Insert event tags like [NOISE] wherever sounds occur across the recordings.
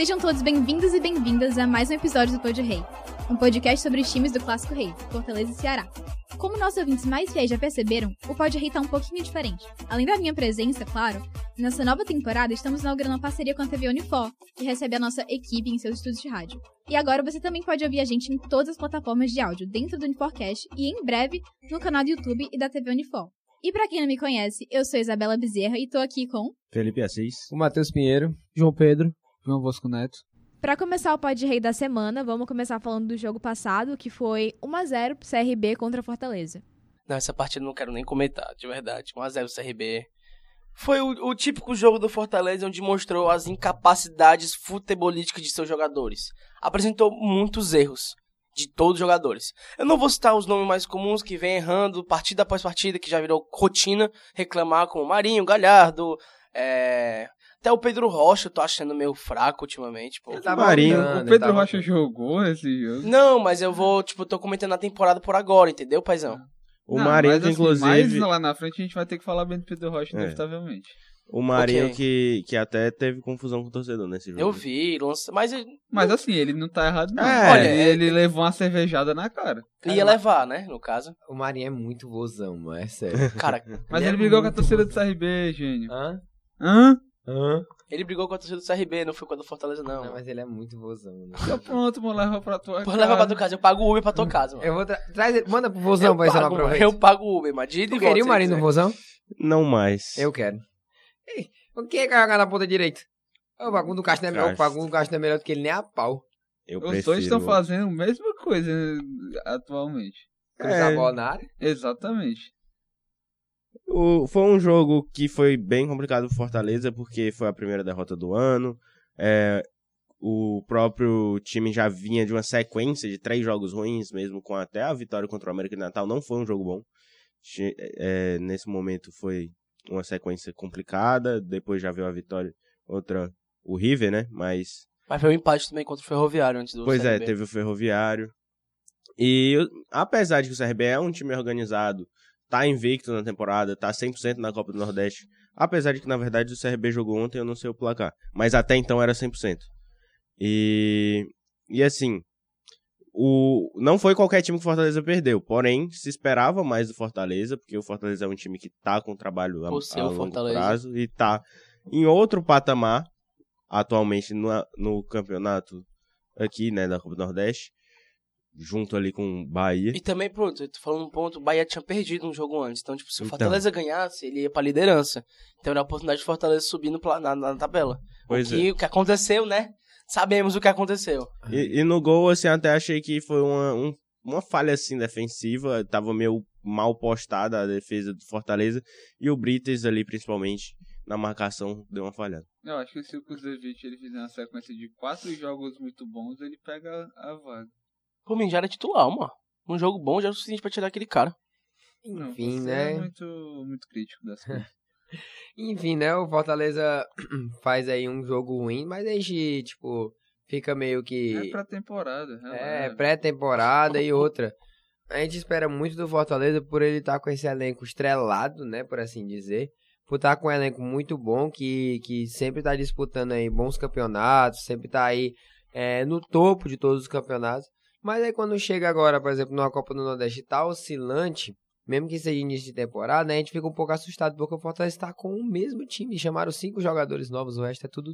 Sejam todos bem-vindos e bem-vindas a mais um episódio do Pod Rei, um podcast sobre os times do Clássico Rei, Fortaleza e Ceará. Como nossos ouvintes mais fiéis já perceberam, o Pod Rei tá um pouquinho diferente. Além da minha presença, claro, nessa nova temporada estamos inaugurando uma parceria com a TV Unifor, que recebe a nossa equipe em seus estúdios de rádio. E agora você também pode ouvir a gente em todas as plataformas de áudio dentro do Uniforcast e em breve no canal do YouTube e da TV Unifor. E para quem não me conhece, eu sou Isabela Bezerra e tô aqui com Felipe Assis. O Matheus Pinheiro. João Pedro. João Bosco Neto. Para começar o Pod Rei da semana, vamos começar falando do jogo passado, que foi 1x0 pro CRB contra Fortaleza. Não, essa partida eu não quero nem comentar, de verdade. 1x0 CRB. Foi o, o, típico jogo do Fortaleza onde mostrou as incapacidades futebolísticas de seus jogadores. Apresentou muitos erros de todos os jogadores. Eu não vou citar os nomes mais comuns que vem errando partida após partida, que já virou rotina, reclamar como Marinho, Galhardo, é... Até o Pedro Rocha eu tô achando meio fraco ultimamente, pô. Ele tá Marinho, o Pedro Rocha jogou esse jogo. Não, mas eu vou, tipo, tô comentando a temporada por agora, entendeu, paizão? O não, Marinho, mas, assim, inclusive. Mas lá na frente a gente vai ter que falar bem do Pedro Rocha, é. inevitavelmente. O Marinho okay. que, que até teve confusão com o torcedor nesse jogo. Eu vi, lança... mas... Mas assim, ele não tá errado não. É, Olha, ele, ele levou uma cervejada na cara. Ia levar, né, no caso. O Marinho é muito vozão, mano, é sério. [LAUGHS] Cara, mas ele, ele é brigou com a torcida do CRB, gênio. Hã? Hã? Hã? Ele brigou com a torcida do CRB, não foi com a do Fortaleza, não. Não, mas ele é muito vozão. Né? Então pronto, mano, leva pra tua Pô, casa. leva pra tua casa. Eu pago o Uber pra tua casa, mano. Eu vou tra traz ele, manda pro vozão pra ir lá pra Eu pago o Uber, mas de Tu queria o marido no vozão? Não mais. Eu quero. Ei, o que é carregar na ponta direita? O bagulho do Castro é melhor, o bagulho do Castro é melhor do que ele nem a pau. Eu Os prefiro... dois estão fazendo a mesma coisa atualmente. Cruzar é... a bola na área? Exatamente. O, foi um jogo que foi bem complicado pro Fortaleza, porque foi a primeira derrota do ano. É, o próprio time já vinha de uma sequência de três jogos ruins, mesmo com até a vitória contra o América de Natal. Não foi um jogo bom. É, nesse momento foi uma sequência complicada. Depois já veio a vitória, outra, o River, né? Mas. Mas foi um empate também contra o Ferroviário antes do Pois CRB. é, teve o Ferroviário. E apesar de que o CRB é um time organizado, tá invicto na temporada, tá 100% na Copa do Nordeste. Apesar de que, na verdade, o CRB jogou ontem, eu não sei o placar. Mas até então era 100%. E, e assim, o, não foi qualquer time que o Fortaleza perdeu. Porém, se esperava mais do Fortaleza, porque o Fortaleza é um time que tá com trabalho a, a longo Fortaleza. prazo e tá em outro patamar atualmente no, no campeonato aqui, né, da Copa do Nordeste junto ali com o Bahia. E também, pronto, eu tô falando um ponto, o Bahia tinha perdido um jogo antes. Então, tipo, se o então. Fortaleza ganhasse, ele ia pra liderança. Então era a oportunidade de Fortaleza subir no, na, na tabela. Pois o que, é. o que aconteceu, né? Sabemos o que aconteceu. E, e no gol, assim, até achei que foi uma, um, uma falha, assim, defensiva. Tava meio mal postada a defesa do Fortaleza. E o Brites ali, principalmente, na marcação, deu uma falhada. Eu acho que se o Kusevich ele fizer uma sequência de quatro jogos muito bons, ele pega a vaga. Por mim já era titular, mano. Um jogo bom já é o suficiente pra tirar aquele cara. Enfim, Não, né? É muito, muito crítico das coisas. [LAUGHS] Enfim, né? O Fortaleza [CLEARS THROAT] faz aí um jogo ruim, mas a gente, tipo, fica meio que. É pré-temporada. É, é pré-temporada e outra. A gente espera muito do Fortaleza por ele estar tá com esse elenco estrelado, né? Por assim dizer. Por estar tá com um elenco muito bom, que, que sempre está disputando aí bons campeonatos, sempre está aí é, no topo de todos os campeonatos. Mas aí quando chega agora, por exemplo, numa Copa do Nordeste tá oscilante, mesmo que seja início de temporada, né, a gente fica um pouco assustado porque o Fortaleza está com o mesmo time. Chamaram cinco jogadores novos, o resto é tudo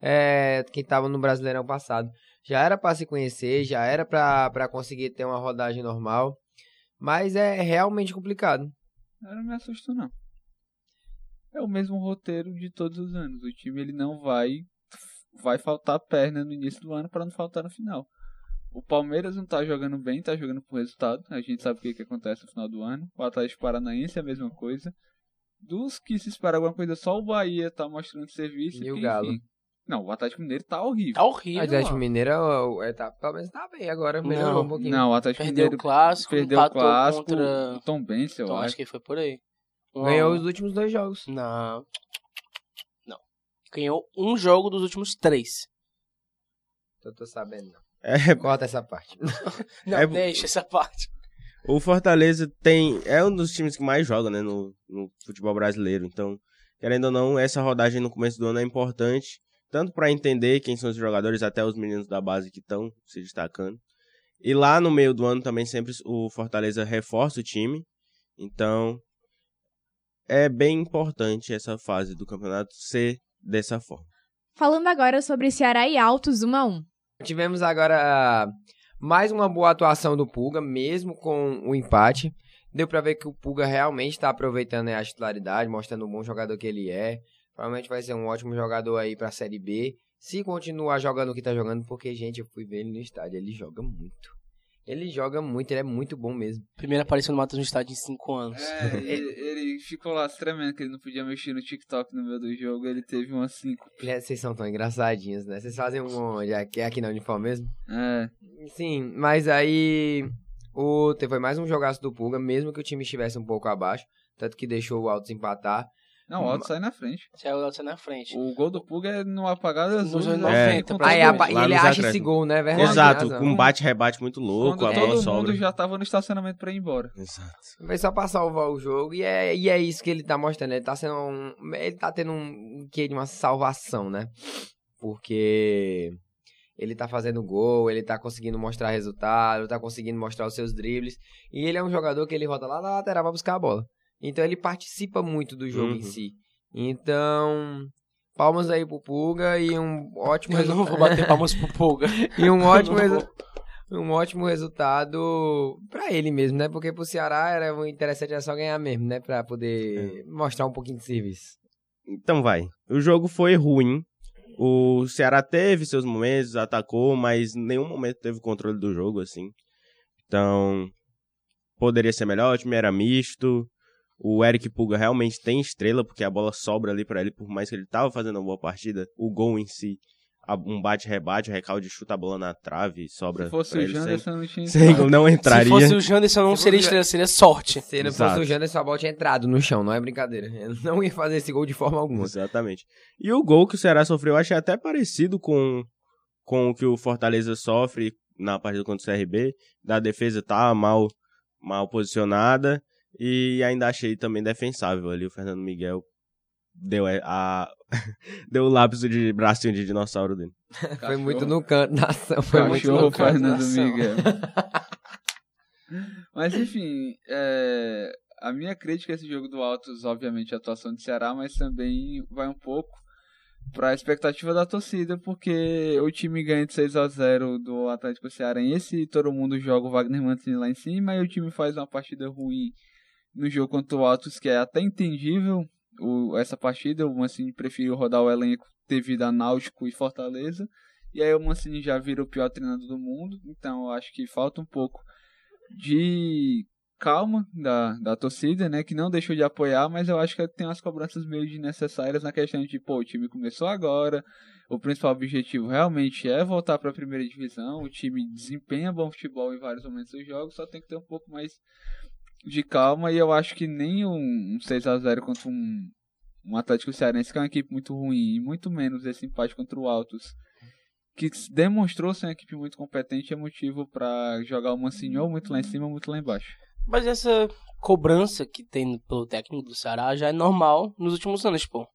é, quem estava no Brasileirão passado. Já era para se conhecer, já era para conseguir ter uma rodagem normal, mas é realmente complicado. Eu não me assusto, não. É o mesmo roteiro de todos os anos. O time ele não vai vai faltar perna no início do ano para não faltar no final. O Palmeiras não tá jogando bem, tá jogando por resultado. A gente sabe o que, que acontece no final do ano. O Atlético Paranaense é a mesma coisa. Dos que se espera alguma coisa, só o Bahia tá mostrando serviço. E o Galo. enfim. Não, o Atlético Mineiro tá horrível. Tá horrível. O Atlético mano. Mineiro, é, tá, pelo menos tá bem agora, melhorou Não, um pouquinho. Não, o Atlético Perdeu Mineiro o clássico, perdeu o clássico. contra... O Tom Benz, eu Então, acho. acho que foi por aí. Ganhou um. os últimos dois jogos. Não. Não. Ganhou um jogo dos últimos três. Eu tô sabendo, não. É, Corta essa parte. [LAUGHS] Não, É- deixa essa parte. o Fortaleza tem é um dos times que mais joga, né, no, no futebol brasileiro. Então, querendo ou não, essa rodagem no começo do ano é importante, tanto para entender quem são os jogadores, até os meninos da base que estão se destacando. E lá no meio do ano também sempre o Fortaleza reforça o time. Então, é bem importante essa fase do campeonato ser dessa forma. Falando agora sobre Ceará e Altos 1 a 1 Tivemos agora mais uma boa atuação do Pulga, mesmo com o empate. Deu pra ver que o Pulga realmente tá aproveitando a titularidade, mostrando o bom jogador que ele é. Provavelmente vai ser um ótimo jogador aí pra Série B. Se continuar jogando o que tá jogando, porque, gente, eu fui ver ele no estádio, ele joga muito. Ele joga muito, ele é muito bom mesmo. Primeira aparição do Matheus no estádio em cinco anos. É, ele, ele ficou lá tremendo que ele não podia mexer no TikTok no meio do jogo. Ele teve uma 5. Gente, Vocês são tão engraçadinhos, né? Vocês fazem um onde? Aqui, aqui na uniforme mesmo? É, Sim, mas aí o foi mais um jogaço do Pulga, mesmo que o time estivesse um pouco abaixo, tanto que deixou o Altos empatar. Não, o Alto sai na frente. Saiu o Alto na frente. O gol do Puga é no apagado azul. Nos anos né? 90, Contra Aí todo mundo. e ele acha acréscimos. esse gol, né? Verdade. Exato, com um bate-rebate muito louco, Quando a todo bola mundo sobra. já tava no estacionamento pra ir embora. Exato. Foi só pra salvar o jogo e é, e é isso que ele tá mostrando. Ele tá sendo um. Ele tá tendo um que de uma salvação, né? Porque ele tá fazendo gol, ele tá conseguindo mostrar resultado, tá conseguindo mostrar os seus dribles. E ele é um jogador que ele roda lá na lateral pra buscar a bola. Então ele participa muito do jogo Uhum. em si. Então. Palmas aí pro Pulga e um ótimo Eu não resultado. vou bater [LAUGHS] palmas pro Pulga. E um [LAUGHS] ótimo, resu- um ótimo resultado pra ele mesmo, né? Porque pro Ceará era interessante era só ganhar mesmo, né? Pra poder mostrar um pouquinho de serviço. Então vai. O jogo foi ruim. O Ceará teve seus momentos, atacou, mas em nenhum momento teve controle do jogo, assim. Então, poderia ser melhor, o time era misto. O Eric Pulga realmente tem estrela, porque a bola sobra ali pra ele, por mais que ele tava fazendo uma boa partida. O gol em si, um bate-rebate, o recalde chuta a bola na trave, sobra Se fosse pra o ele sem, Janderson, não tinha [LAUGHS] entrado. não entraria. Se fosse o Janderson, não Se seria estrela, seria sorte. Se não fosse o Janderson, a bola tinha entrado no chão, não é brincadeira. Ele não ia fazer esse gol de forma alguma. Exatamente. E o gol que o Ceará sofreu, eu achei até parecido com, com o que o Fortaleza sofre na partida contra o CRB. Da defesa tá mal, mal posicionada. E ainda achei também defensável ali. O Fernando Miguel deu a, a- [LAUGHS] deu o lápis de bracinho de dinossauro dele. [LAUGHS] Foi muito no canto da ação. Foi muito Cachorro no canto da Fernando ação. Miguel. [LAUGHS] Mas enfim, é, a minha crítica a esse jogo do Altos, obviamente, é a atuação do Ceará, mas também vai um pouco para a expectativa da torcida, porque o time ganha de 6 a 0 do Atlético Cearense e todo mundo joga o Wagner Mancini lá em cima e o time faz uma partida ruim no jogo contra o Altos, que é até entendível o, essa partida. O Mancini preferiu rodar o elenco devido a Náutico e Fortaleza. E aí o Mancini já vira o pior treinador do mundo, então eu acho que falta um pouco de calma da, da torcida, né, que não deixou de apoiar, mas eu acho que tem umas cobranças meio desnecessárias na questão de, pô, o time começou agora, o principal objetivo realmente é voltar para a primeira divisão, o time desempenha bom futebol em vários momentos dos jogos, só tem que ter um pouco mais de calma e eu acho que nem um, um 6 a 0 contra um, um Atlético Cearense, que é uma equipe muito ruim, e muito menos esse empate contra o Altos, que demonstrou ser uma equipe muito competente, é motivo para jogar o Mancini ou muito lá em cima muito lá embaixo. Mas essa cobrança que tem pelo técnico do Ceará já é normal nos últimos anos, pô.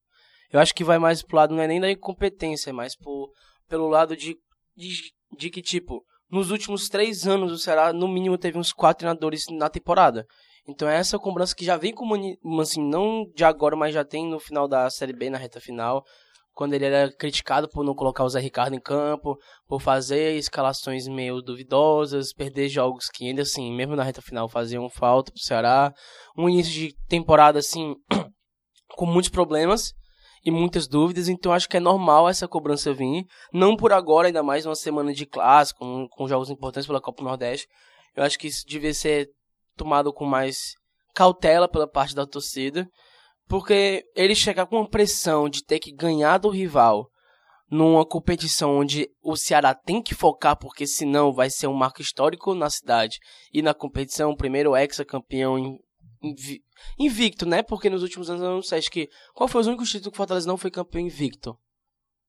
Eu acho que vai mais pro lado, não é nem da incompetência, é mais pro, pelo lado de, de, de que, tipo, nos últimos três anos o Ceará, no mínimo, teve uns quatro treinadores na temporada. Então é essa cobrança que já vem com Mancini, não de agora, mas já tem no final da Série B, na reta final, quando ele era criticado por não colocar o Zé Ricardo em campo, por fazer escalações meio duvidosas, perder jogos que ainda assim, mesmo na reta final, faziam falta pro Ceará. Um início de temporada assim, [CLEARS THROAT] com muitos problemas e muitas dúvidas, então acho que é normal essa cobrança vir, não por agora, ainda mais uma semana de clássico, com, com jogos importantes pela Copa Nordeste. Eu acho que isso devia ser tomado com mais cautela pela parte da torcida, porque ele chegar com uma pressão de ter que ganhar do rival numa competição onde o Ceará tem que focar, porque senão vai ser um marco histórico na cidade e na competição, primeiro ex-campeão invi- invicto, né? Porque nos últimos anos eu não sei, acho que qual foi os únicos títulos que o Fortaleza não foi campeão invicto?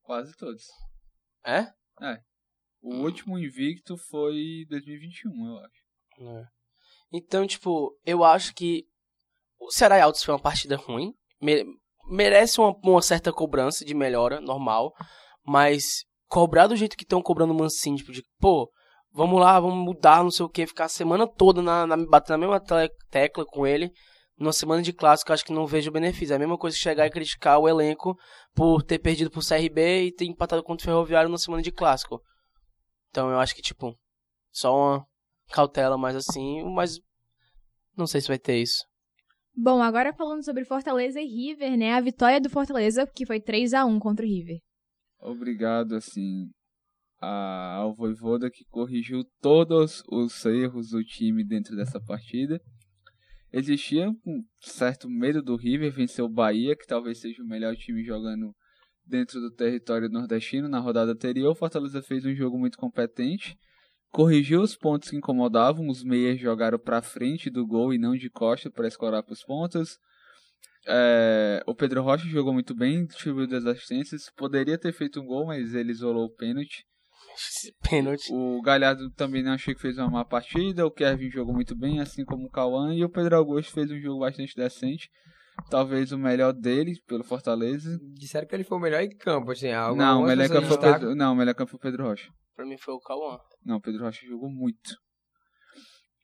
Quase todos. É? O último invicto foi 2021, eu acho. É. Então, tipo, eu acho que o Ceará e Altos foi uma partida ruim. me- merece uma, uma certa cobrança de melhora, normal. Mas cobrar do jeito que estão cobrando o Mancini, tipo, de, pô, vamos lá, vamos mudar, não sei o que, ficar a semana toda na, na, batendo na mesma te- tecla com ele. Numa semana de clássico, eu acho que não vejo benefício. É a mesma coisa que chegar e criticar o elenco por ter perdido pro CRB e ter empatado contra o Ferroviário na semana de clássico. Então eu acho que, tipo, só uma cautela mais assim, mas não sei se vai ter isso. Bom, agora falando sobre Fortaleza e River, né? A vitória do Fortaleza, que foi 3 a 1 contra o River. Obrigado, assim, ao Voivoda que corrigiu todos os erros do time dentro dessa partida. Existia um certo medo do River vencer o Bahia, que talvez seja o melhor time jogando dentro do território nordestino na rodada anterior. O Fortaleza fez um jogo muito competente, corrigiu os pontos que incomodavam, os meias jogaram para frente do gol e não de costa para escorar para os pontos. É, o Pedro Rocha jogou muito bem, distribuiu duas assistências, poderia ter feito um gol, mas ele isolou o pênalti. Pênalti. O Galhardo também não achei que fez uma má partida. O Kevin jogou muito bem, assim como o Cauã. E o Pedro Augusto fez um jogo bastante decente. Talvez o melhor dele, pelo Fortaleza. Disseram que ele foi o melhor em campo, assim. Não, o melhor campo foi? Pedro, não, o melhor campo foi o Pedro Rocha. Pra mim foi o Cauã. Não, o Pedro Rocha jogou muito.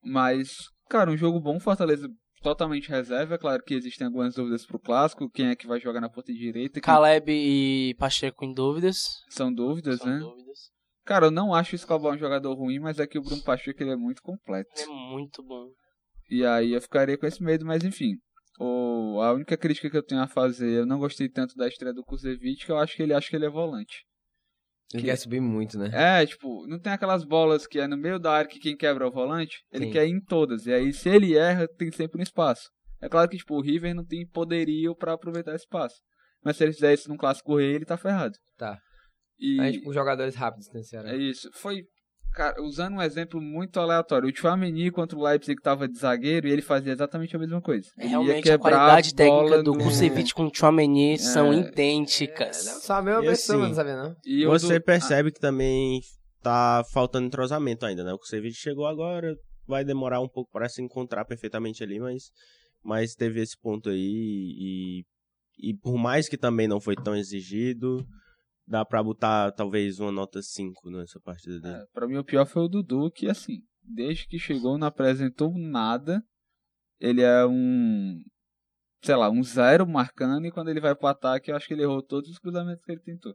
Mas, cara, um jogo bom. Fortaleza totalmente reserva. É claro que existem algumas dúvidas pro clássico. Quem é que vai jogar na ponta direita? Quem... Caleb e Pacheco em dúvidas. São dúvidas, São né? dúvidas. Cara, eu não acho o Escobar um jogador ruim, mas é que o Bruno Pacheco ele é muito completo. Ele é muito bom. E aí eu ficaria com esse medo, mas enfim. O, a única crítica que eu tenho a fazer, eu não gostei tanto da estreia do Kuzevic, que eu acho que ele acha que ele é volante. Ele Que- quer subir muito, né? É, tipo, não tem aquelas bolas que é no meio da área que quem quebra é o volante, ele Sim. quer ir em todas. E aí, se ele erra, tem sempre um espaço. É claro que, tipo, o River não tem poderio pra aproveitar esse espaço. Mas se ele fizer isso num clássico rei, ele tá ferrado. Tá. E Aí, tipo, jogadores rápidos, né, Ceará? é isso. Foi, cara, usando um exemplo muito aleatório. O Chouameni contra o Leipzig tava de zagueiro e ele fazia exatamente a mesma coisa. Ia Realmente a qualidade técnica bola do no- Kusevich com o Chouameni são É. idênticas. Não, só a mesma pessoa, assim, não sabia não. E Você do- percebe que também tá faltando entrosamento ainda, né? O Kusevich chegou agora, vai demorar um pouco para se encontrar perfeitamente ali, mas, mas teve esse ponto aí e, e por mais que também não foi tão exigido, dá pra botar talvez uma nota 5 nessa partida dele. É, pra mim o pior foi o Dudu, que assim, desde que chegou não apresentou nada. Ele é um, sei lá, um zero marcando e quando ele vai pro ataque eu acho que ele errou todos os cruzamentos que ele tentou.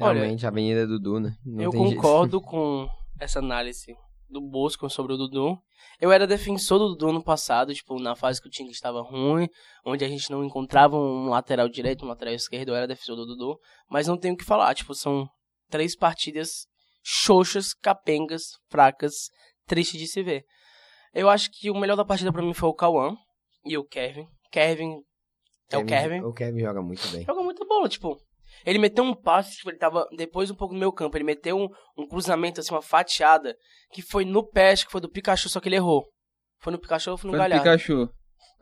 Olha, Realmente, a Avenida Dudu, né? Não eu tem jeito. concordo [LAUGHS] com essa análise do Bosco sobre o Dudu. Eu era defensor do Dudu no passado, tipo, na fase que o time estava ruim, onde a gente não encontrava um lateral direito, um lateral esquerdo, eu era defensor do Dudu. Mas não tenho o que falar, tipo, são três partidas xoxas, capengas, fracas, triste de se ver. Eu acho que o melhor da partida pra mim foi o Cauã e o Kevin. Kevin é o Kevin. O Kevin joga muito bem. Joga muita bola, tipo. Ele meteu um passe, tipo, ele tava depois um pouco no meu campo. Ele meteu um, um cruzamento, assim, uma fatiada, que foi no pé, acho que foi do Pikachu, só que ele errou. Foi no Pikachu ou foi no Foi no Galhardo? Pikachu.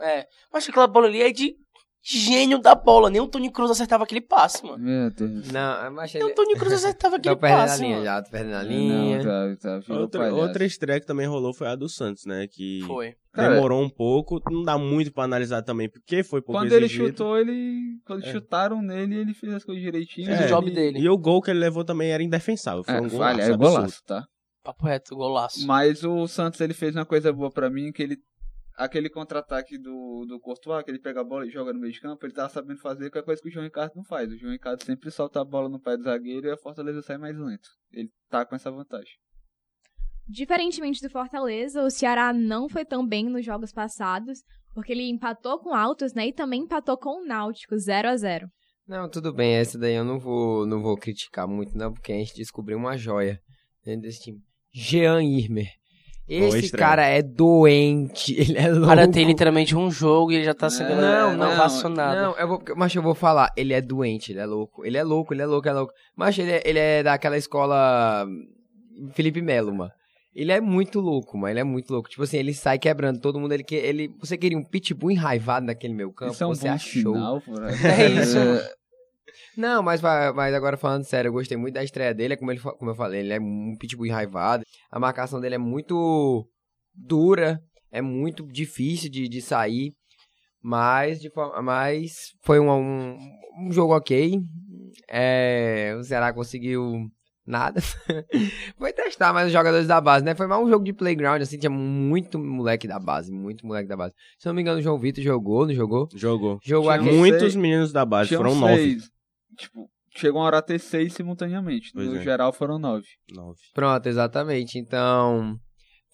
É. Mas aquela bola ali é de gênio da bola. Nem o Tony Cruz acertava aquele passe, mano. Meu Deus. Não, mas Nem ele... o Tony Cruz acertava [LAUGHS] aquele Tô perdendo a passe, linha mano. já, tô perdendo a linha. Não, tá, tá, virou Outra, outra estreia que também rolou foi a do Santos, né? Que Foi. Cara, demorou um pouco, não dá muito pra analisar também, porque foi pouco Quando ele exigido. chutou, ele. Quando É. chutaram nele, ele fez as coisas direitinho. Fez o É, job e- dele. E o gol que ele levou também era indefensável. Foi É, um gol falha, é golaço, tá? Papo reto, golaço. Mas o Santos ele fez uma coisa boa pra mim, que ele aquele contra-ataque do, do Courtois, que ele pega a bola e joga no meio de campo, ele tá sabendo fazer que é coisa que o João Ricardo não faz. O João Ricardo sempre solta a bola no pé do zagueiro e a Fortaleza sai mais lento. Ele tá com essa vantagem. Diferentemente do Fortaleza, o Ceará não foi tão bem nos jogos passados, porque ele empatou com Altos, né? E também empatou com o Náutico, 0 a 0 Não, tudo bem, essa daí eu não vou, não vou criticar muito, não, porque a gente descobriu uma joia dentro desse time. Jean Irmer. Esse cara é doente, [LAUGHS] ele é louco. O cara tem literalmente um jogo e ele já tá sendo Não, não, nada. Não, eu vou, mas eu vou falar, ele é doente, ele é louco. Ele é louco, ele é louco, ele é louco. Mas ele é, ele é daquela escola Felipe Melo, mano. Ele é muito louco, mano. Ele é muito louco. Tipo assim, ele sai quebrando todo mundo. Ele, que- ele, você queria um pitbull enraivado naquele meu campo? Isso é um você bom achou. aí. [LAUGHS] É isso. Não, mas, vai- mas agora falando sério, eu gostei muito da estreia dele. É como, ele, como eu falei, ele é um pitbull enraivado. A marcação dele é muito dura. É muito difícil de, de sair. Mas, de forma, mas foi um, um, um jogo ok. É, o Ceará conseguiu nada. [LAUGHS] foi testar mais os jogadores da base, né? Foi mais um jogo de playground, assim. Tinha muito moleque da base. Muito moleque da base. Se não me engano, o João Vitor jogou, não jogou? Jogou. Jogou. Muitos meninos da base, foram nove. Tipo, chegou uma hora a ter seis simultaneamente. Pois no é. geral foram nove. Nove. Pronto, exatamente. Então,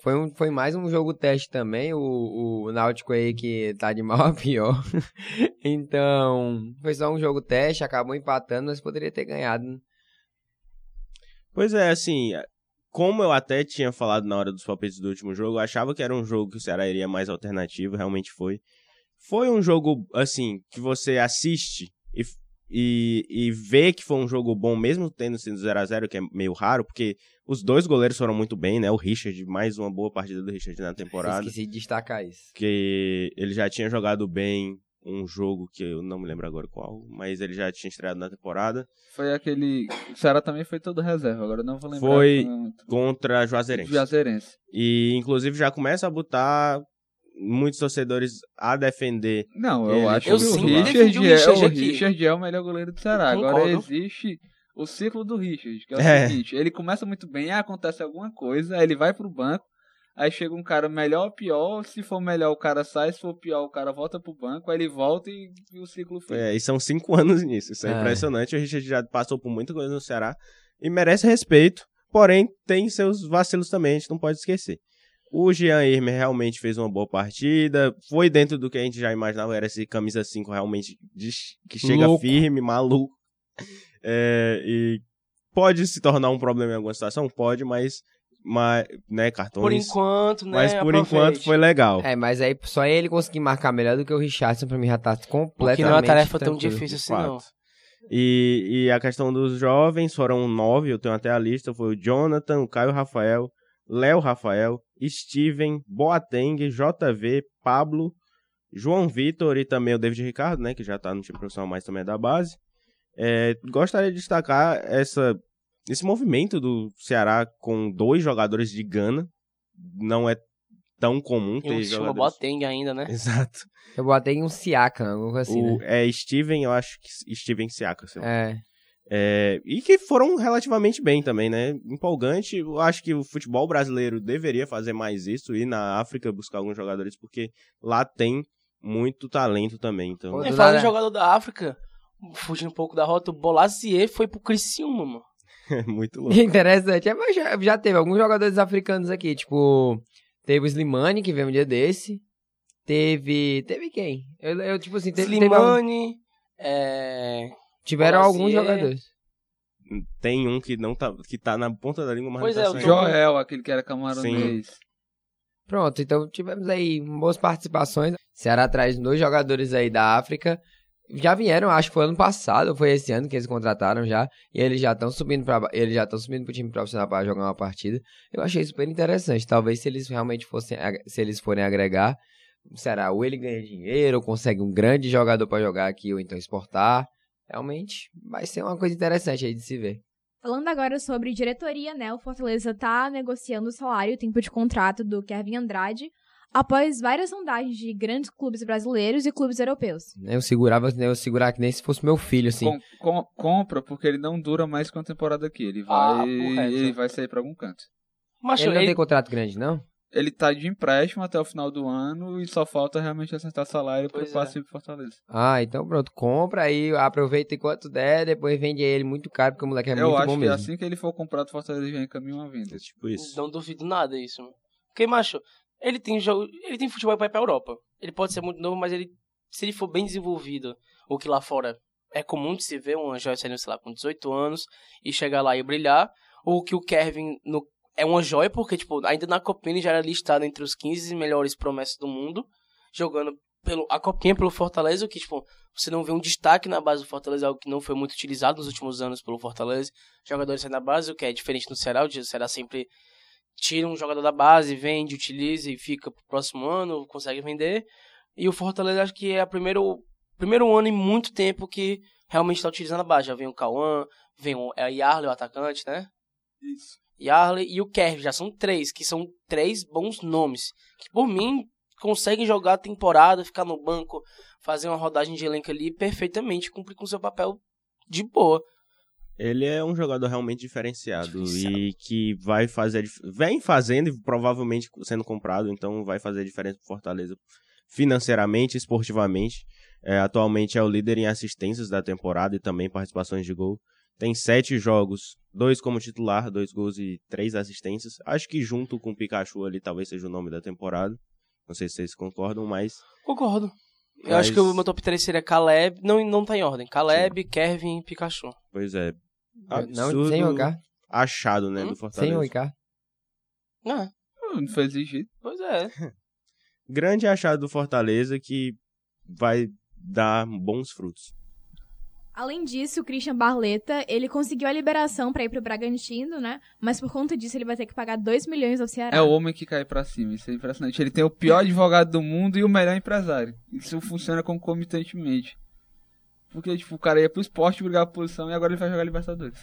foi, um, foi mais um jogo teste também. O, o Náutico aí que tá de mal a pior. [LAUGHS] então, foi só um jogo teste, acabou empatando, mas poderia ter ganhado. Pois é, assim, como eu até tinha falado na hora dos palpites do último jogo, eu achava que era um jogo que o Ceará iria mais alternativo, realmente foi. Foi um jogo, assim, que você assiste e, e, e vê que foi um jogo bom, mesmo tendo sido 0 a 0 que é meio raro, porque os dois goleiros foram muito bem, né? O Richard, mais uma boa partida do Richard na temporada. Esqueci de destacar isso. que ele já tinha jogado bem um jogo que eu não me lembro agora qual, mas ele já tinha estreado na temporada Foi aquele. O Ceará também foi todo reserva, agora eu não vou lembrar. Foi contra Juazeirense. Juazeirense. E inclusive já começa a botar muitos torcedores a defender. Não, Ele eu acho foi que o Richard, o é, Richard o aqui. Richard é o melhor goleiro do Ceará. Agora existe o ciclo do Richard, que é o É. seguinte: ele começa muito bem, acontece alguma coisa, aí ele vai pro banco, aí chega um cara melhor ou pior, se for melhor o cara sai, se for pior o cara volta pro banco, aí ele volta e, e o ciclo fica. É, e são cinco [LAUGHS] anos nisso. Isso é, É. impressionante. O Richard já passou por muita coisa no Ceará e merece respeito. Porém, tem seus vacilos também, a gente não pode esquecer. O Jean Irmer realmente fez uma boa partida. Foi dentro do que a gente já imaginava. Era esse camisa 5 realmente de- que chega Louco. firme, maluco. É, e pode se tornar um problema em alguma situação? Pode, mas, mas né, cartões. Por enquanto, né? mas por aproveite. enquanto foi legal. É, mas aí só ele conseguir marcar melhor do que o Richardson pra mim já tá completamente Porque não é uma tarefa tão difícil assim, fato. não. E, e a questão dos jovens foram nove, eu tenho até a lista. Foi o Jonathan, o Caio Rafael, Léo Rafael, Steven, Boateng, JV, Pablo, João Vitor e também o David Ricardo, né? Que já tá no time profissional, mas também é da base. É, gostaria de destacar essa, esse movimento do Ceará com dois jogadores de Gana. Não é tão comum E ter um chama jogadores... Boateng ainda, né? [LAUGHS] Exato. Eu botei um Siakam, algo assim, o, né? É Steven, eu acho que Steven Siaka, sei lá. É. É, e que foram relativamente bem também, né? Empolgante. Eu acho que o futebol brasileiro deveria fazer mais isso, ir na África buscar alguns jogadores, porque lá tem muito talento também. Então, E do falando em jogador da África, fugindo um pouco da rota, o Bolazier foi pro Criciúma, mano. [LAUGHS] é muito [LAUGHS] louco. Interessante. É, mas já, já teve alguns jogadores africanos aqui, tipo, teve o Slimani, que veio um dia desse. Teve. Teve quem? Eu, eu, tipo assim, teve. teve Slimani, é... tiveram Bolazier. alguns jogadores. Tem um que não tá, que tá na ponta da língua, mas Pois não é, tá o saindo. Joel, aquele que era camaronês. Pronto, então tivemos aí boas participações. Ceará traz dois jogadores aí da África. Já vieram, acho que foi ano passado, ou foi esse ano que eles contrataram já. E eles já estão subindo para eles já estão subindo pro time profissional para jogar uma partida. Eu achei super interessante. Talvez se eles realmente fossem se eles forem agregar, será ou ele ganha dinheiro, ou consegue um grande jogador para jogar aqui ou então exportar. Realmente vai ser uma coisa interessante aí de se ver. Falando agora sobre diretoria, né? O Fortaleza tá negociando o salário e o tempo de contrato do Kevin Andrade após várias sondagens de grandes clubes brasileiros e clubes europeus. Eu segurava, eu segurar que nem se fosse meu filho, assim. Com- com- compra porque ele não dura mais que uma temporada aqui. Ele Ah, vai, correto. ele vai sair pra algum canto. Macho, Ele não ele- tem contrato grande, não? Ele tá de empréstimo até o final do ano e só falta realmente acertar salário pro Pois é. passe pro Fortaleza. Ah, então pronto. Compra aí, aproveita enquanto der, depois vende ele muito caro, porque o moleque é eu muito acho bom que mesmo. assim que ele for comprado, o Fortaleza já encaminha uma venda. É tipo isso. Não duvido nada disso. mano. Porque, macho, ele tem jogo. Ele tem futebol pra ir pra Europa. Ele pode ser muito novo, mas ele. Se ele for bem desenvolvido, o que lá fora é comum de se ver, um joia saindo, sei lá, com 18 anos e chegar lá e brilhar. Ou que o Kevin no, é uma joia, porque, tipo, ainda na Copinha já era listado entre os 15 melhores promessas do mundo, jogando pelo, a Copinha pelo Fortaleza, o que, tipo, você não vê um destaque na base do Fortaleza, algo que não foi muito utilizado nos últimos anos pelo Fortaleza. Jogadores saem da base, o que é diferente no Ceará, o Ceará sempre tira um jogador da base, vende, utiliza e fica pro próximo ano, consegue vender. E o Fortaleza acho que é o primeiro, primeiro ano em muito tempo que realmente está utilizando a base. Já vem o Cauã, vem o é, Yarley, o atacante, né? Isso. Yarley e o Kerv, já são três, que são três bons nomes. Que por mim conseguem jogar a temporada, ficar no banco, fazer uma rodagem de elenco ali perfeitamente, cumprir com seu papel de boa. Ele é um jogador realmente diferenciado Diferenciado. e que vai fazer. Vem fazendo e provavelmente sendo comprado, então vai fazer a diferença pro Fortaleza financeiramente, esportivamente. É, atualmente é o líder em assistências da temporada e também participações de gol. Tem sete jogos, dois como titular, dois gols e três assistências. Acho que junto com o Pikachu ali talvez seja o nome da temporada. Não sei se vocês concordam, mas Concordo. Eu Mas- acho que o meu top 3 seria Caleb, não, não tá em ordem. Caleb, Kevin e Pikachu. pois é. Não, absurdo sem o achado, né, Hum? do Sem Fortaleza. o Ricardo. Ah, Não foi exigido. pois é. [LAUGHS] grande achado do Fortaleza que vai dar bons frutos. Além disso, o Christian Barleta, ele conseguiu a liberação pra ir pro Bragantino, né? Mas por conta disso ele vai ter que pagar 2 milhões ao Ceará. É o homem que cai pra cima, isso é impressionante. Ele tem o pior advogado do mundo e o melhor empresário. Isso funciona concomitantemente. Porque, tipo, o cara ia pro esporte brigar por posição e agora ele vai jogar Libertadores.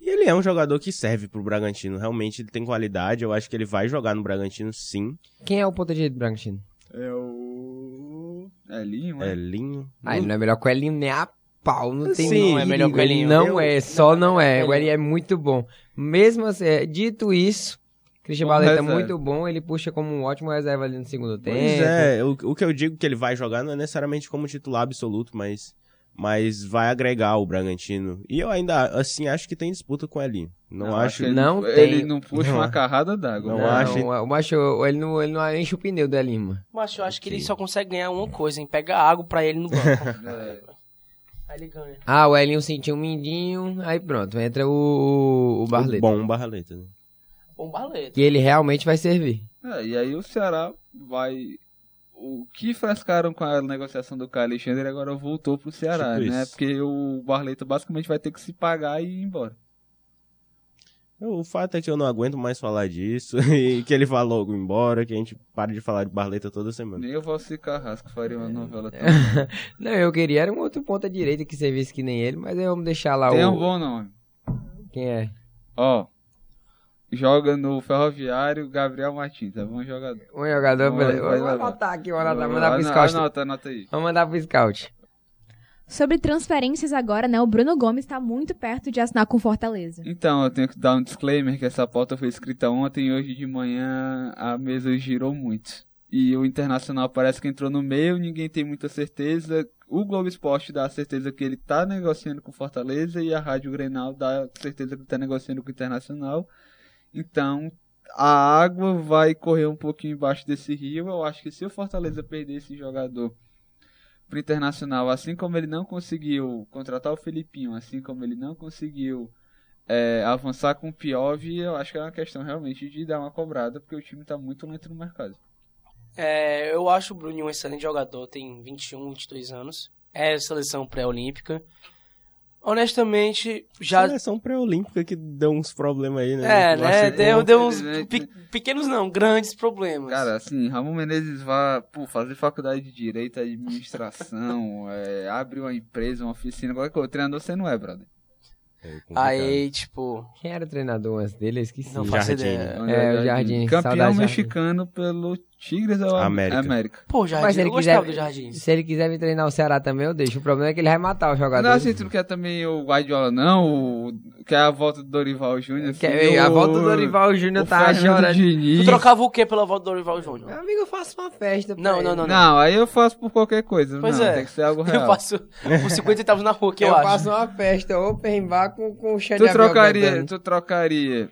E ele é um jogador que serve pro Bragantino. Realmente ele tem qualidade. Eu acho que ele vai jogar no Bragantino, sim. Quem é o ponta direita do Bragantino? É o. Elinho, é? Elinho. Ah, ele não é melhor que o Elinho nem a pau. Não tem Sim, nem é melhor que o ele Elinho. Não Eu- é, só não, é. O Elinho. É muito bom. Mesmo assim, é, dito isso, Christian Bom Barleta é reserva. muito bom. Ele puxa como um ótimo reserva ali no segundo tempo. Pois é, o, o que eu digo que ele vai jogar não é necessariamente como titular absoluto, mas, mas vai agregar o Bragantino. E eu ainda, assim, acho que tem disputa com o Elinho. Não, acho. que ele, Não ele tem. não puxa Não uma acho. carrada d'água. Não? Não, acho- o macho, ele não, ele não enche o pneu do Elinho, mano. Mas eu acho que ele só consegue ganhar uma coisa, hein? Pega água pra ele no banco. [LAUGHS] [LAUGHS] Aí ele ganha. Ah, o Elinho sentiu um mindinho, aí pronto, entra o, o Barleta. Bom Barleta. né? Bom baleta. Que ele realmente vai servir. É, e aí o Ceará vai. O que frescaram com a negociação do Caio Alexandre agora voltou pro Ceará, Tipo né? isso. Porque o Barleta basicamente vai ter que se pagar e ir embora. O fato é que eu não aguento mais falar disso [LAUGHS] e que ele vá logo embora, que a gente pare de falar de Barleta toda semana. Nem o Valci Carrasco faria uma novela tão. [LAUGHS] Não, eu queria era um outro ponta direita que servisse que nem ele, mas aí vamos deixar lá Tem o... um bom nome. Quem é? Ó. Joga no Ferroviário Gabriel Martins, é bom jogador. Um jogador, beleza. vai. anotar aqui, vamos anotar, mandar pro scout. Anota, anota aí. Vamos mandar pro scout. Sobre transferências agora, né? O Bruno Gomes tá muito perto de assinar com Fortaleza. Então, eu tenho que dar um disclaimer que essa pauta foi escrita ontem e hoje de manhã a mesa girou muito. E o Internacional parece que entrou no meio, ninguém tem muita certeza. O Globo Esporte dá a certeza que ele tá negociando com Fortaleza e a Rádio Grenal dá a certeza que ele tá negociando com o Internacional. Então, a água vai correr um pouquinho embaixo desse rio. Eu acho que se o Fortaleza perder esse jogador pro Internacional, assim como ele não conseguiu contratar o Felipinho, assim como ele não conseguiu é, avançar com o Piov, eu acho que é uma questão realmente de dar uma cobrada, porque o time tá muito lento no mercado. É, eu acho o Bruninho um excelente jogador, tem 21, 22 anos. É seleção pré-olímpica. Honestamente, já. Seleção pré-olímpica que deu uns problemas aí, né? É, Eu né? Deu, deu uns pe- pequenos, não, grandes problemas. Cara, assim, Ramon Menezes vai pô, fazer faculdade de Direito, Administração, [LAUGHS] é, abre uma empresa, uma oficina, qualquer coisa. Treinador você não é, brother. É. Aí, tipo. Quem era o treinador antes dele? Eu esqueci. Não faço Jardim. ideia. É, o Jardim. Campeão Saudade, Jardim. mexicano pelo Tigres ou América. América? Pô, Mas Jardim, se eu ele gostava quiser- do Jardim. Se ele quiser vir treinar o Ceará também, eu deixo. O problema é que ele vai matar o jogador. Não, assim, tu não quer também o Guardiola, não? O... Quer a volta do Dorival Júnior? assim, Quer- a o- volta do Dorival Júnior o tá chorando. Tu trocava o quê pela volta do Dorival Júnior? Meu amigo, eu faço uma festa. Não, não, não, não. Não, aí eu faço por qualquer coisa. Pois não, é. tem que ser algo real. Eu faço por 50 centavos na rua, que eu, eu acho. faço uma festa open bar com, com o Tu trocaria, tu trocaria.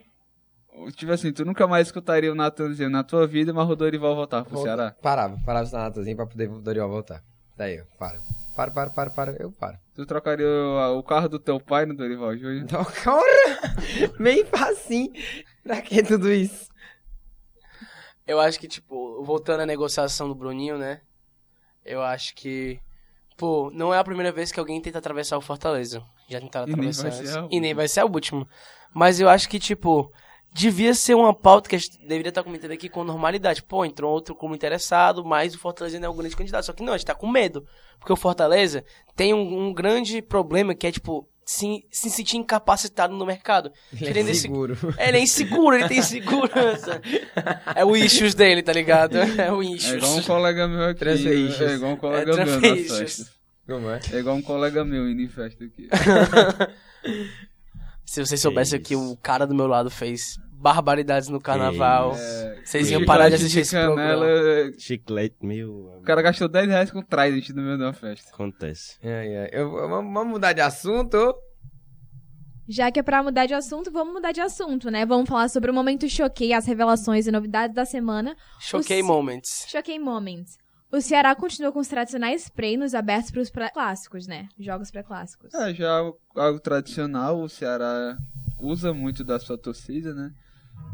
Tipo assim, tu nunca mais escutaria o Natanzinho na tua vida, mas o Dorival voltar pro Ceará. Parava, parava o Sanatozinho pra poder o Dorival voltar. Daí, ó, para. Para, para, para, para, eu paro. Tu trocaria o, o carro do teu pai no Dorival Júnior? Então, [LAUGHS] cara, bem facinho. Pra que tudo isso? Eu acho que, tipo, voltando à negociação do Bruninho, né? Eu acho que. Pô, não é a primeira vez que alguém tenta atravessar o Fortaleza. Já tentaram E nem atravessar. vai ser antes. a E nem vai ser a última. Mas eu acho que, tipo, devia ser uma pauta que a gente deveria estar comentando aqui com normalidade. Pô, entrou outro clube interessado, mas o Fortaleza ainda é um grande candidato. Só que não, a gente tá com medo. Porque o Fortaleza tem um, um grande problema que é, tipo, se, se sentir incapacitado no mercado. [LAUGHS] Querendo esse- seguro. É, ele é inseguro, ele tem [LAUGHS] insegurança. é o issues dele, tá ligado? [LAUGHS] É o É issues. igual um colega meu aqui. Transfer issues. É igual um colega É, meu issues. festas. Como é? É igual um colega meu indo em festa aqui. Se vocês soubessem Que que o cara do meu lado fez barbaridades no carnaval, É, vocês iam chiclete parar de assistir esse canela, programa. Chiclete, meu. O cara gastou 10 reais com Trident no meio de uma festa. Acontece. É, é. Eu, vamos vamos mudar de assunto? Já que é pra mudar de assunto, vamos mudar de assunto, né? Vamos falar sobre o momento choquei, as revelações e novidades da semana. Choquei Os- moments. Choquei Moments. O Ceará continua com os tradicionais treinos abertos para os pré-clássicos, né? Jogos pré-clássicos. É, já algo, algo tradicional, o Ceará usa muito da sua torcida, né?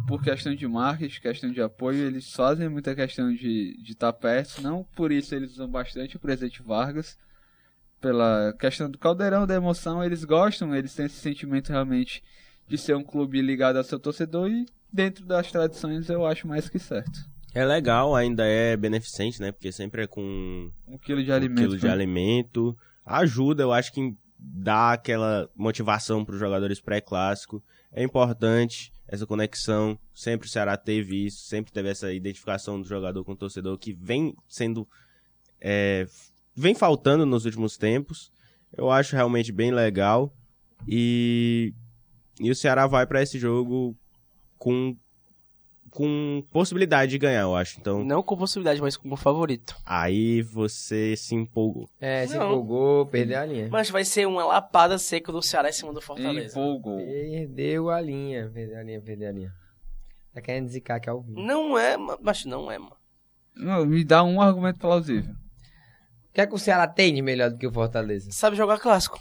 Por questão de marketing, questão de apoio, eles fazem muita questão de estar perto. Não por isso eles usam bastante o presidente Vargas. Pela questão do caldeirão, da emoção, eles gostam, eles têm esse sentimento realmente de ser um clube ligado ao seu torcedor e dentro das tradições eu acho mais que certo. É legal, ainda é beneficente, né? Porque sempre é com Um quilo de um alimento. quilo de né? alimento. Ajuda, eu acho que dá aquela motivação para os jogadores pré-clássico. É importante essa conexão. Sempre o Ceará teve isso, sempre teve essa identificação do jogador com o torcedor que vem sendo. é, vem faltando nos últimos tempos. Eu acho realmente bem legal. E, e o Ceará vai para esse jogo com, com possibilidade de ganhar, eu acho. Então, Não com possibilidade, mas como favorito. aí você se empolgou. É, se Não. empolgou, perdeu a linha. Mas vai ser uma lapada seca do Ceará em cima do Fortaleza. Empolgou. Perdeu a linha, perdeu a linha, perdeu a linha. Tá querendo zicar que é ao vivo. Não é, ma- mas não é, mano. Não, me dá um argumento plausível. O que é que o Ceará tem de melhor do que o Fortaleza? Sabe jogar clássico.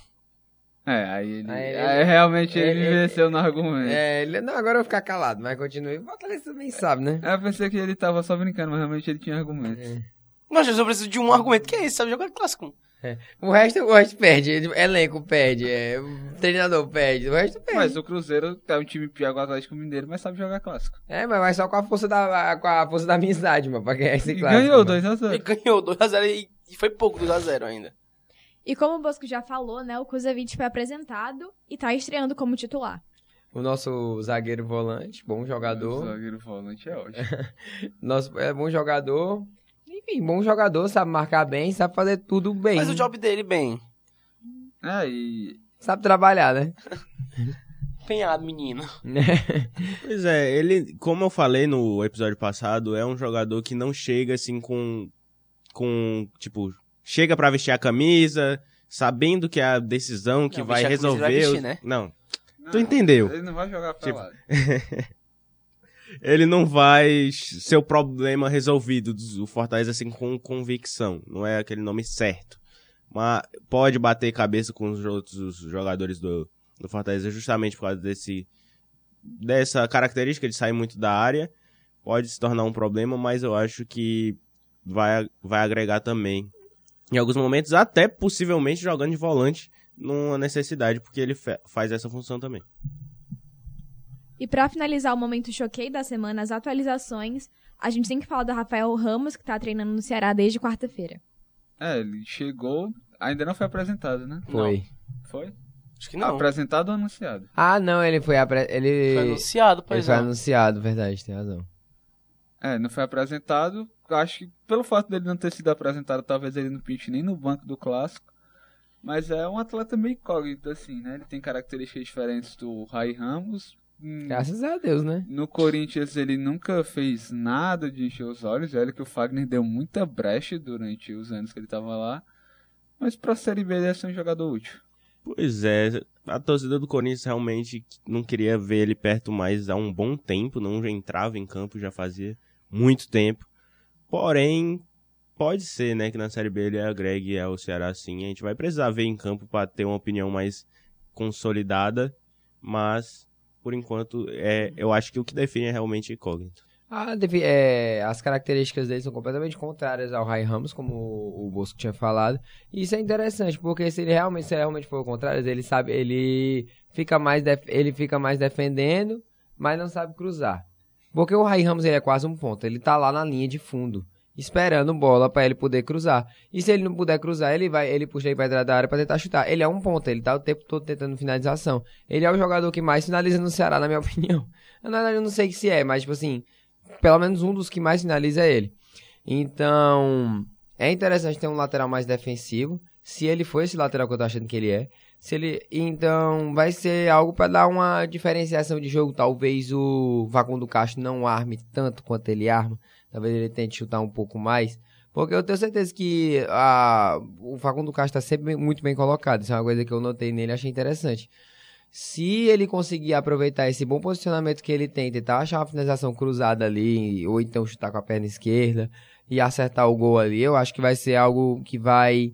É, aí ele. Aí ele- aí realmente ele, ele- me venceu no argumento. É, ele, não, agora eu vou ficar calado, mas continue. O Fortaleza também sabe, né? Eu pensei que ele tava só brincando, mas realmente ele tinha argumento. Mas eu só preciso de um argumento. Que é isso? Sabe jogar clássico. O resto, o resto perde. ele- Elenco perde, é, o treinador perde, o resto perde. Mas o Cruzeiro é um time pior que o Atlético Mineiro, mas sabe jogar clássico. É, mas vai só com a força da, com a força da amizade, mano, pra ganhar esse E clássico. ganhou mano. 2x0. Ele ganhou 2x0 e e foi pouco 2x0 ainda. E como o Bosco já falou, né? O Kuzevic foi apresentado e tá estreando como titular. O nosso zagueiro volante, bom O jogador. zagueiro volante é ótimo. [LAUGHS] Nosso, é bom jogador. Enfim, bom jogador, sabe marcar bem, sabe fazer tudo bem. Faz o job dele bem. É, e. Sabe trabalhar, né? [LAUGHS] Empenhado, menino. [LAUGHS] Pois é, ele, como eu falei no episódio passado, é um jogador que não chega assim com. com. Tipo, chega pra vestir a camisa, sabendo que é a decisão que Não, vai resolver. vai vestir, os- né? Não, Não, tu entendeu? Ele não vai jogar pra Tipo, lá. [LAUGHS] Ele não vai ser o problema resolvido do Fortaleza assim com convicção. Não é aquele nome certo. Mas pode bater cabeça com os outros jogadores do, do Fortaleza justamente por causa desse dessa característica de sair muito da área. Pode se tornar um problema, mas eu acho que vai, vai agregar também. Em alguns momentos, até possivelmente jogando de volante numa necessidade, porque ele fa- faz essa função também. E pra finalizar o momento choquei da semana, as atualizações, a gente tem que falar do Rafael Ramos, que tá treinando no Ceará desde quarta-feira. É, ele chegou. Ainda não foi apresentado, né? Foi. Foi? Acho que não. Apresentado ou anunciado? Ah, não, ele foi apre... ele Foi anunciado, ele pois foi é. anunciado, verdade, tem razão. É, não foi apresentado. Acho que pelo fato dele não ter sido apresentado, talvez ele não pinte nem no banco do clássico. Mas é um atleta meio incógnito, assim, né? Ele tem características diferentes do Rai Ramos. Hum, Graças a Deus, né? No Corinthians ele nunca fez nada de encher os olhos. Olha que o Fagner deu muita brecha durante os anos que ele tava lá. Mas pra Série B ele é ser um jogador útil. Pois é, a torcida do Corinthians realmente não queria ver ele perto mais há um bom tempo, não entrava em campo já fazia muito tempo. Porém, pode ser, né, que na Série B ele agregue ao Ceará sim. A gente vai precisar ver em campo para ter uma opinião mais consolidada, mas por enquanto é, eu acho que o que define é realmente incógnito. Ah, é, as características dele são completamente contrárias ao Rai Ramos, como o, o Bosco tinha falado. E isso é interessante, porque se ele realmente, se realmente for o contrário, ele sabe, ele fica mais, ele fica mais defendendo, mas não sabe cruzar. Porque o Rai Ramos ele é quase um ponto, ele tá lá na linha de fundo, esperando bola para ele poder cruzar. E se ele não puder cruzar, ele vai, ele puxa ele pra entrar da área para tentar chutar. Ele é um ponto, ele tá o tempo todo tentando finalização. Ele é o jogador que mais finaliza no Ceará, na minha [LAUGHS] opinião. Na verdade, eu não sei se é, mas tipo assim, pelo menos um dos que mais finaliza é ele. Então, é interessante ter um lateral mais defensivo. Se ele for esse lateral que eu tô achando que ele é. Se ele, então, vai ser algo para dar uma diferenciação de jogo. Talvez o Facundo Castro não arme tanto quanto ele arma. Talvez ele tente chutar um pouco mais. Porque eu tenho certeza que a, o Facundo Castro está sempre muito bem colocado. Isso é uma coisa que eu notei nele e achei interessante. Se ele conseguir aproveitar esse bom posicionamento que ele tem, tentar achar uma finalização cruzada ali, ou então chutar com a perna esquerda e acertar o gol ali, eu acho que vai ser algo que vai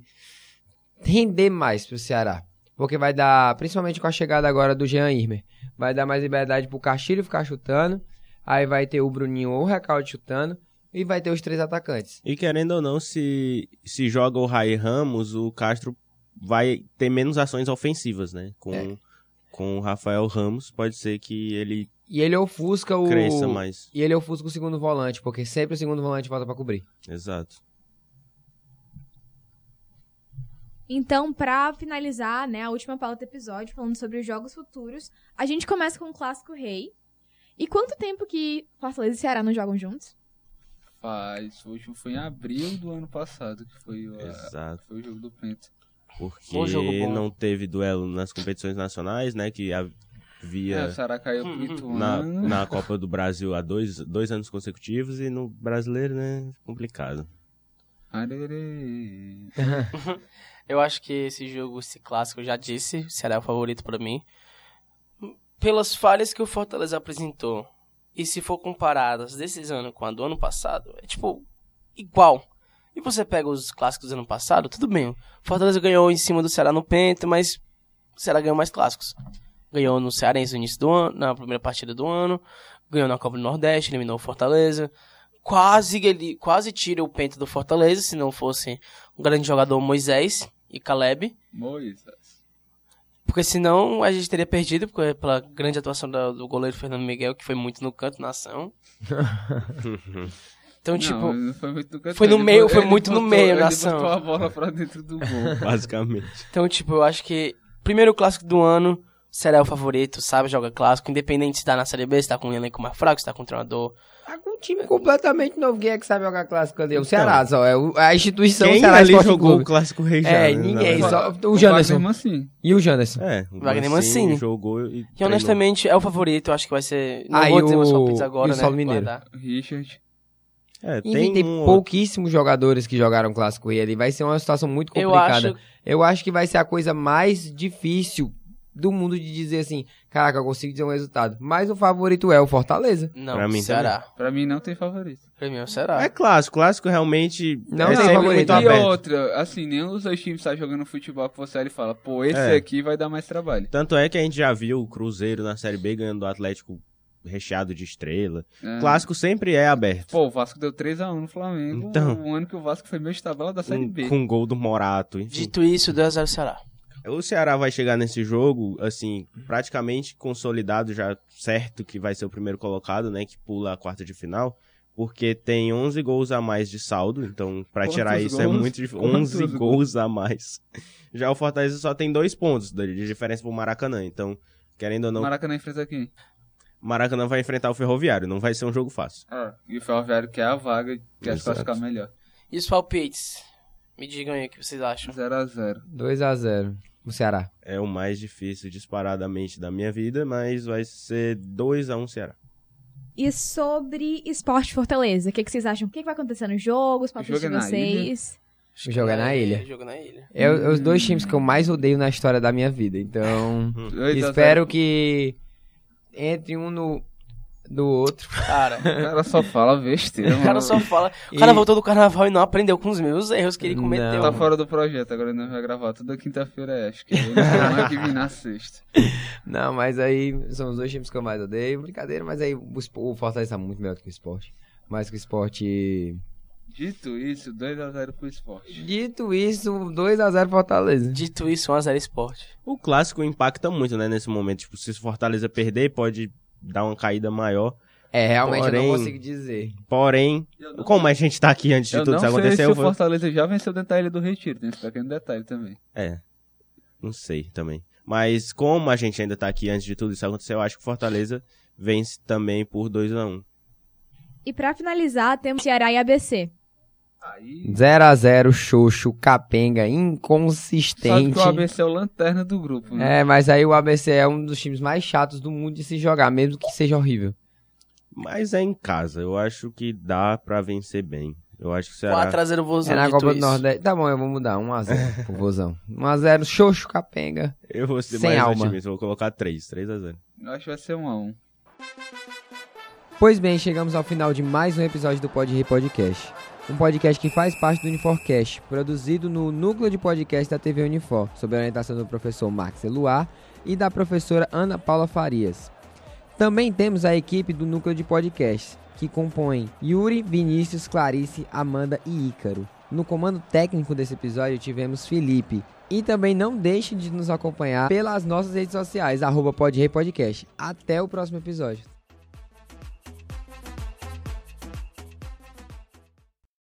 render mais pro Ceará. Porque vai dar, principalmente com a chegada agora do Jean Irmer, vai dar mais liberdade pro Castilho ficar chutando, aí vai ter o Bruninho ou o Recalde chutando, e vai ter os três atacantes. E querendo ou não, se, se joga o Rai Ramos, o Castro vai ter menos ações ofensivas, né? Com, É. com o Rafael Ramos, pode ser que ele E ele ofusca o. cresça mais. E ele ofusca o segundo volante, porque sempre o segundo volante volta pra cobrir. Exato. Então, pra finalizar, né, a última pauta do episódio, falando sobre os jogos futuros, a gente começa com o Clássico Rei. E quanto tempo que Fortaleza e Ceará não jogam juntos? Faz. O último foi em abril do ano passado, que foi, o- a- Exato. foi o jogo do Penta. Porque não teve duelo nas competições nacionais, né? Que É, havia o Ceará caiu pro na, Ituano. na Copa do Brasil há dois, dois anos consecutivos e no brasileiro, né? Complicado. [LAUGHS] Eu acho que esse jogo, esse clássico, eu já disse, será o favorito pra mim. Pelas falhas que o Fortaleza apresentou, e se for comparadas desses anos com a do ano passado, é tipo igual. E você pega os clássicos do ano passado, tudo bem. Fortaleza ganhou em cima do Ceará no Penta, mas o Ceará ganhou mais clássicos. Ganhou no Cearense no início do ano, na primeira partida do ano, ganhou na Copa do Nordeste, eliminou o Fortaleza. Quase ele quase tira o Penta do Fortaleza, se não fosse um grande jogador Moisés e Caleb. Moisés. Porque senão a gente teria perdido porque, pela grande atuação da- do goleiro Fernando Miguel, que foi muito no canto na ação. [LAUGHS] Então, tipo, não, não foi muito no canto, foi no meio- foi ele muito no botou- meio na ação. botou a bola pra dentro do gol. [LAUGHS] Basicamente. então, tipo, eu acho que primeiro clássico do ano será o favorito, sabe? Joga clássico, independente se tá na Série B, se tá com um elenco mais fraco, se tá com um treinador. Tá com um time completamente novo. Quem é que sabe jogar clássico ali? O Ceará, só. É a instituição Quem Ceará ali Esporte jogou Clube. o Clássico Rei já? É, né, ninguém, na só verdade? o Janderson. Assim. E o Janderson. É, o Wagner Mancini Mancini. jogou e Que honestamente é o favorito, eu acho que vai ser. Não Ah, vou e dizer meus o- palpites e agora, o né? Saulo Mineiro. guardar. Richard. É, Enfim, tem tem um outro. pouquíssimos jogadores que jogaram clássico e ali. Vai ser uma situação muito Eu complicada. acho. Eu acho que vai ser a coisa mais difícil do mundo de dizer assim, caraca, eu consigo dizer um resultado. Mas o favorito é o Fortaleza. Não, Pra mim Ceará. Pra mim não tem favorito. Pra mim é o Ceará. É clássico, clássico realmente Não é tem sempre favorito. muito e aberto. outra, assim, nenhum dos dois times tá jogando futebol que você olha e fala, pô, esse É. aqui vai dar mais trabalho. Tanto é que a gente já viu o Cruzeiro na Série B ganhando do Atlético recheado de estrela. É. Clássico sempre é aberto. Pô, o Vasco deu 3x1 no Flamengo. Então. O ano que o Vasco foi meio de tabela da Série Com, B. com gol do Morato, enfim. Dito isso, 2x0 Ceará. O Ceará vai chegar nesse jogo, assim, praticamente consolidado, já certo que vai ser o primeiro colocado, né, que pula a quarta de final, porque tem 11 gols a mais de saldo, então pra Quantos tirar isso é gols? muito difícil. Quantos 11 gols? gols a mais. Já o Fortaleza só tem dois pontos de diferença pro Maracanã, então, querendo ou O não, Maracanã enfrenta quem? Maracanã vai enfrentar o Ferroviário, não vai ser um jogo fácil. É, e o Ferroviário quer a vaga, quer se classificar melhor. E os palpites? Me digam aí o que vocês acham. 0x0. 2x0 o Ceará. É o mais difícil disparadamente da minha vida, mas vai ser 2 a 1 Ceará. E sobre esporte Fortaleza, o que, que vocês acham? O que, que vai acontecer no jogo? Os jogo de é na vocês? O jogo é na ilha. Jogo na ilha. É, o- os dois times que eu mais odeio na história da minha vida. Então, 2 a 0. espero que entre um no do outro. Cara, [LAUGHS] O cara só fala besteira, [LAUGHS] o cara só fala. O E- cara voltou do carnaval e não aprendeu com os meus erros que ele cometeu. Tá fora do projeto, agora não vai gravar toda quinta-feira, é, acho que ele não que vir na sexta. [LAUGHS] Não, mas aí são os dois times que eu mais odeio. Brincadeira, mas aí o, Fortaleza tá muito melhor do que o esporte. Mais que o esporte. Dito isso, 2x0 pro esporte. Dito isso, 2x0 Fortaleza. Dito isso, 1x0 esporte. O clássico impacta muito, né, nesse momento. Tipo, se o Fortaleza perder, pode dar uma caída maior. É, realmente eu Porém- não consigo dizer. Porém, como a gente tá aqui antes de Eu tudo não isso sei acontecer, se eu o vou... Fortaleza já venceu dentro da Ilha do Retiro, tem esse pequeno detalhe também. É. Não sei também. Mas como a gente ainda tá aqui antes de tudo isso acontecer, eu acho que o Fortaleza vence também por 2 a 1 E pra finalizar, temos Ceará e ABC. Aí... 0x0, Xoxo, Capenga, Sabe inconsistente. que o ABC é o lanterna do grupo, né? É, mas aí o ABC é um dos times mais chatos do mundo de se jogar, mesmo que seja horrível. Mas é em casa, eu acho que dá pra vencer bem. Eu acho que o Ceará... 4x0 Vozão. É na Copa do. Nordeste. Tá bom, eu vou mudar. 1x0 [LAUGHS] pro Vozão. 1x0, Xoxo, Capenga. Eu vou ser Sem mais alma. otimista, eu vou colocar 3, 3 a 0 Eu acho que vai ser 1x1. Pois bem, chegamos ao final de mais um episódio do Pod Podcast. Um podcast que faz parte do Uniforcast, produzido no núcleo de podcast da TV Unifor, sob a orientação do professor Max Eluar e da professora Ana Paula Farias. Também temos a equipe do núcleo de podcast, que compõe Yuri, Vinícius, Clarice, Amanda e Ícaro. No comando técnico desse episódio tivemos Felipe. E também não deixe de nos acompanhar pelas nossas redes sociais, arroba. Até o próximo episódio.